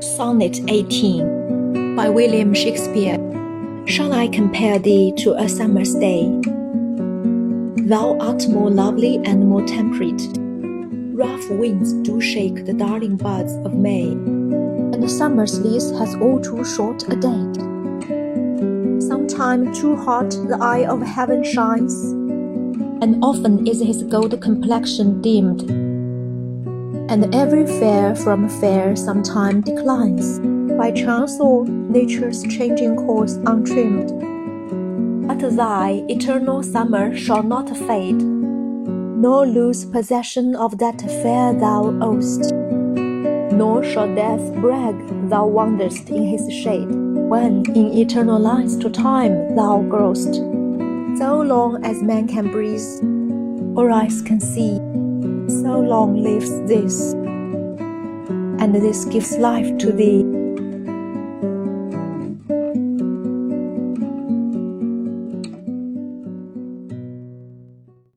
Sonnet 18 by William Shakespeare. Shall I compare thee to a summer's day? Thou art more lovely and more temperate. Rough winds do shake the darling buds of May, and the summer's lease has all too short a date. Sometime too hot the eye of heaven shines, and often is his gold complexion dimmed and every fair from fair sometime declines, by chance or nature's changing course untrimmed. But thy eternal summer shall not fade, nor lose possession of that fair thou owest, nor shall death brag thou wanderest in his shade, when in eternal lines to time thou growest. So long as man can breathe, or eyes can see, so long lives this, and this gives life to thee.